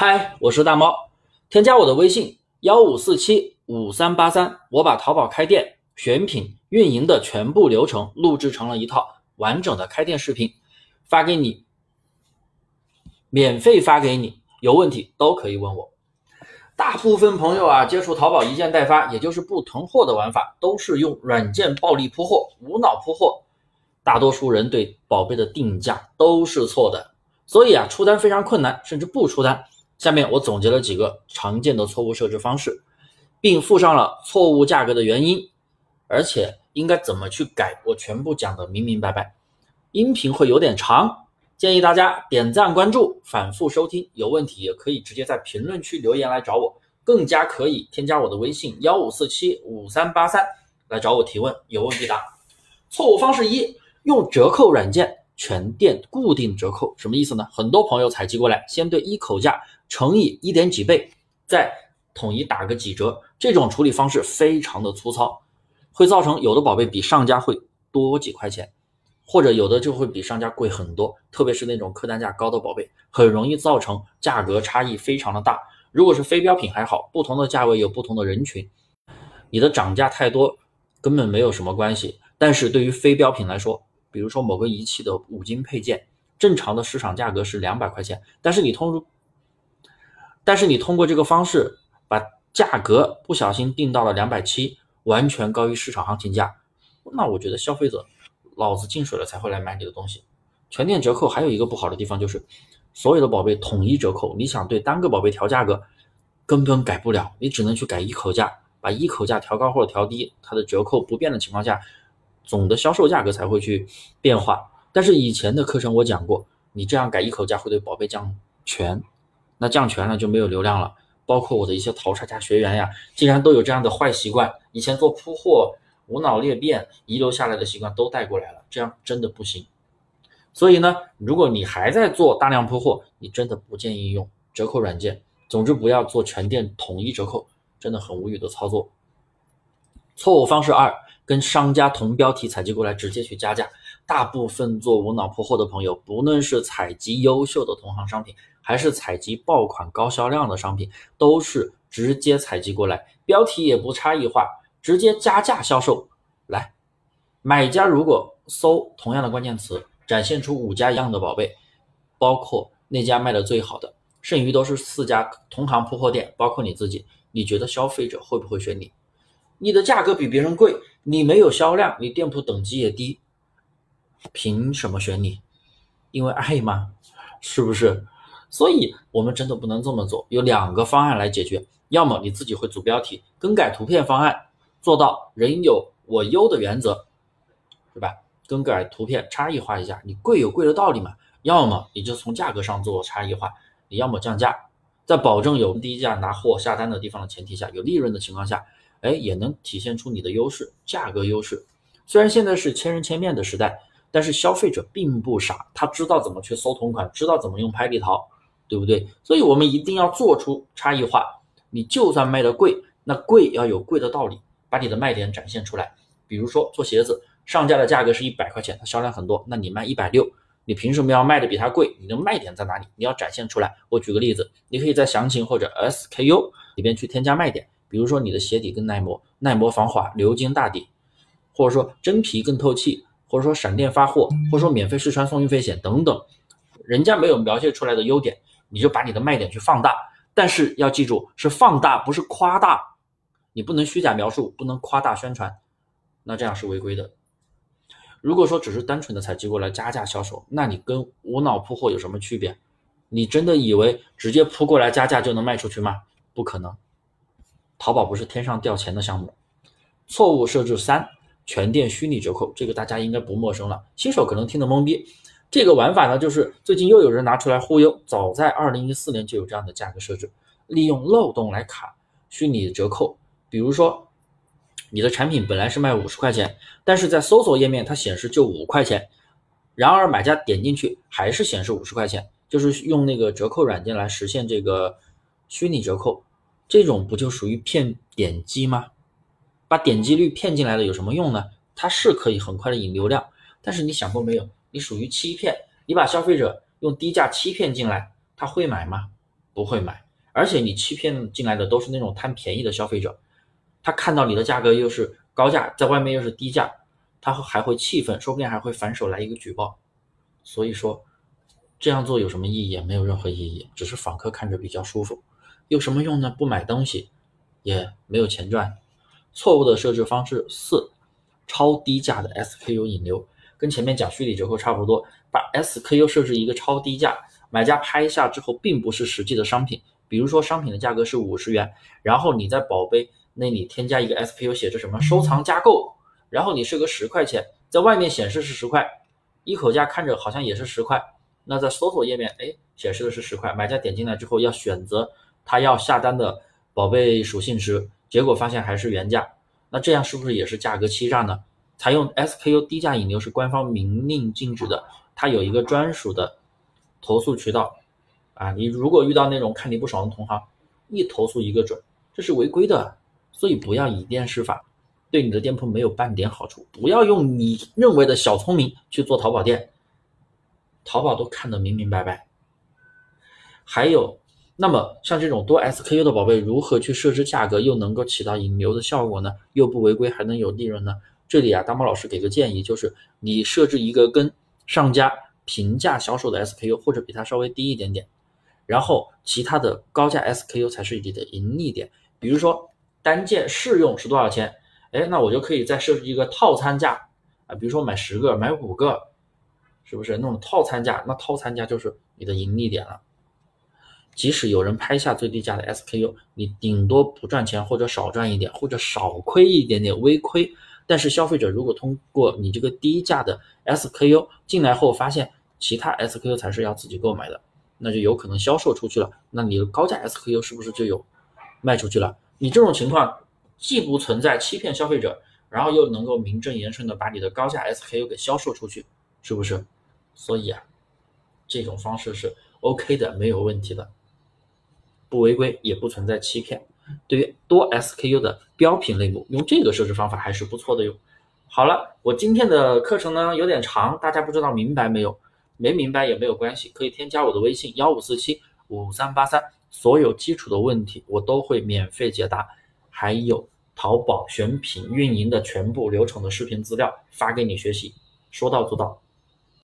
嗨，我是大猫，添加我的微信幺五四七五三八三，我把淘宝开店选品运营的全部流程录制成了一套完整的开店视频，发给你，免费发给你，有问题都可以问我。大部分朋友啊，接触淘宝一件代发，也就是不囤货的玩法，都是用软件暴力铺货、无脑铺货，大多数人对宝贝的定价都是错的，所以啊，出单非常困难，甚至不出单。下面我总结了几个常见的错误设置方式，并附上了错误价格的原因，而且应该怎么去改，我全部讲的明明白白。音频会有点长，建议大家点赞、关注、反复收听。有问题也可以直接在评论区留言来找我，更加可以添加我的微信幺五四七五三八三来找我提问，有问必答。错误方式一：用折扣软件全店固定折扣，什么意思呢？很多朋友采集过来，先对一口价。乘以一点几倍，再统一打个几折，这种处理方式非常的粗糙，会造成有的宝贝比上家会多几块钱，或者有的就会比上家贵很多。特别是那种客单价高的宝贝，很容易造成价格差异非常的大。如果是非标品还好，不同的价位有不同的人群，你的涨价太多根本没有什么关系。但是对于非标品来说，比如说某个仪器的五金配件，正常的市场价格是两百块钱，但是你通过但是你通过这个方式把价格不小心定到了两百七，完全高于市场行情价，那我觉得消费者脑子进水了才会来买你的东西。全店折扣还有一个不好的地方就是，所有的宝贝统一折扣，你想对单个宝贝调价格根本改不了，你只能去改一口价，把一口价调高或者调低，它的折扣不变的情况下，总的销售价格才会去变化。但是以前的课程我讲过，你这样改一口价会对宝贝降权。那降权了就没有流量了，包括我的一些淘沙家学员呀，竟然都有这样的坏习惯，以前做铺货无脑裂变遗留下来的习惯都带过来了，这样真的不行。所以呢，如果你还在做大量铺货，你真的不建议用折扣软件。总之不要做全店统一折扣，真的很无语的操作。错误方式二，跟商家同标题采集过来直接去加价。大部分做无脑铺货的朋友，不论是采集优秀的同行商品。还是采集爆款高销量的商品，都是直接采集过来，标题也不差异化，直接加价销售。来，买家如果搜同样的关键词，展现出五家一样的宝贝，包括那家卖的最好的，剩余都是四家同行铺货店，包括你自己，你觉得消费者会不会选你？你的价格比别人贵，你没有销量，你店铺等级也低，凭什么选你？因为爱吗？是不是？所以，我们真的不能这么做。有两个方案来解决：要么你自己会组标题、更改图片方案，做到人有我优的原则，是吧？更改图片差异化一下，你贵有贵的道理嘛。要么你就从价格上做差异化，你要么降价，在保证有低价拿货下单的地方的前提下，有利润的情况下，哎，也能体现出你的优势，价格优势。虽然现在是千人千面的时代，但是消费者并不傻，他知道怎么去搜同款，知道怎么用拍立淘。对不对？所以我们一定要做出差异化。你就算卖的贵，那贵要有贵的道理，把你的卖点展现出来。比如说做鞋子，上架的价格是一百块钱，它销量很多，那你卖一百六，你凭什么要卖的比它贵？你的卖点在哪里？你要展现出来。我举个例子，你可以在详情或者 SKU 里边去添加卖点，比如说你的鞋底更耐磨、耐磨防滑、流金大底，或者说真皮更透气，或者说闪电发货，或者说免费试穿送运费险等等，人家没有描写出来的优点。你就把你的卖点去放大，但是要记住是放大，不是夸大。你不能虚假描述，不能夸大宣传，那这样是违规的。如果说只是单纯的采集过来加价销售，那你跟无脑铺货有什么区别？你真的以为直接铺过来加价就能卖出去吗？不可能。淘宝不是天上掉钱的项目。错误设置三：全店虚拟折扣，这个大家应该不陌生了，新手可能听得懵逼。这个玩法呢，就是最近又有人拿出来忽悠。早在二零一四年就有这样的价格设置，利用漏洞来卡虚拟折扣。比如说，你的产品本来是卖五十块钱，但是在搜索页面它显示就五块钱，然而买家点进去还是显示五十块钱，就是用那个折扣软件来实现这个虚拟折扣。这种不就属于骗点击吗？把点击率骗进来的有什么用呢？它是可以很快的引流量，但是你想过没有？你属于欺骗，你把消费者用低价欺骗进来，他会买吗？不会买。而且你欺骗进来的都是那种贪便宜的消费者，他看到你的价格又是高价，在外面又是低价，他还会气愤，说不定还会反手来一个举报。所以说，这样做有什么意义？没有任何意义，只是访客看着比较舒服，有什么用呢？不买东西，也没有钱赚。错误的设置方式四，超低价的 SKU 引流，跟前面讲虚拟折扣差不多，把 SKU 设置一个超低价，买家拍下之后并不是实际的商品。比如说商品的价格是五十元，然后你在宝贝那里添加一个 SKU，写着什么收藏加购，然后你设个十块钱，在外面显示是十块，一口价看着好像也是十块，那在搜索页面，哎，显示的是十块，买家点进来之后要选择他要下单的宝贝属性值，结果发现还是原价，那这样是不是也是价格欺诈呢？采用 SKU 低价引流是官方明令禁止的，它有一个专属的投诉渠道。啊，你如果遇到那种看你不爽的同行，一投诉一个准，这是违规的，所以不要以店施法，对你的店铺没有半点好处。不要用你认为的小聪明去做淘宝店，淘宝都看得明明白白。还有，那么像这种多 SKU 的宝贝，如何去设置价格，又能够起到引流的效果呢？又不违规，还能有利润呢？这里啊，大猫老师给个建议，就是你设置一个跟上家平价销售的 SKU，或者比它稍微低一点点。然后其他的高价 SKU 才是你的盈利点，比如说单件试用是多少钱？哎，那我就可以再设置一个套餐价啊，比如说买十个、买五个，是不是那种套餐价？那套餐价就是你的盈利点了。即使有人拍下最低价的 SKU，你顶多不赚钱或者少赚一点，或者少亏一点点微亏。但是消费者如果通过你这个低价的 SKU 进来后，发现其他 SKU 才是要自己购买的。那就有可能销售出去了，那你的高价 SKU 是不是就有卖出去了？你这种情况既不存在欺骗消费者，然后又能够名正言顺的把你的高价 SKU 给销售出去，是不是？所以啊，这种方式是 OK 的，没有问题的，不违规也不存在欺骗。对于多 SKU 的标品类目，用这个设置方法还是不错的哟。好了，我今天的课程呢有点长，大家不知道明白没有？没明白也没有关系，可以添加我的微信幺五四七五三八三，所有基础的问题我都会免费解答，还有淘宝选品运营的全部流程的视频资料发给你学习，说到做到。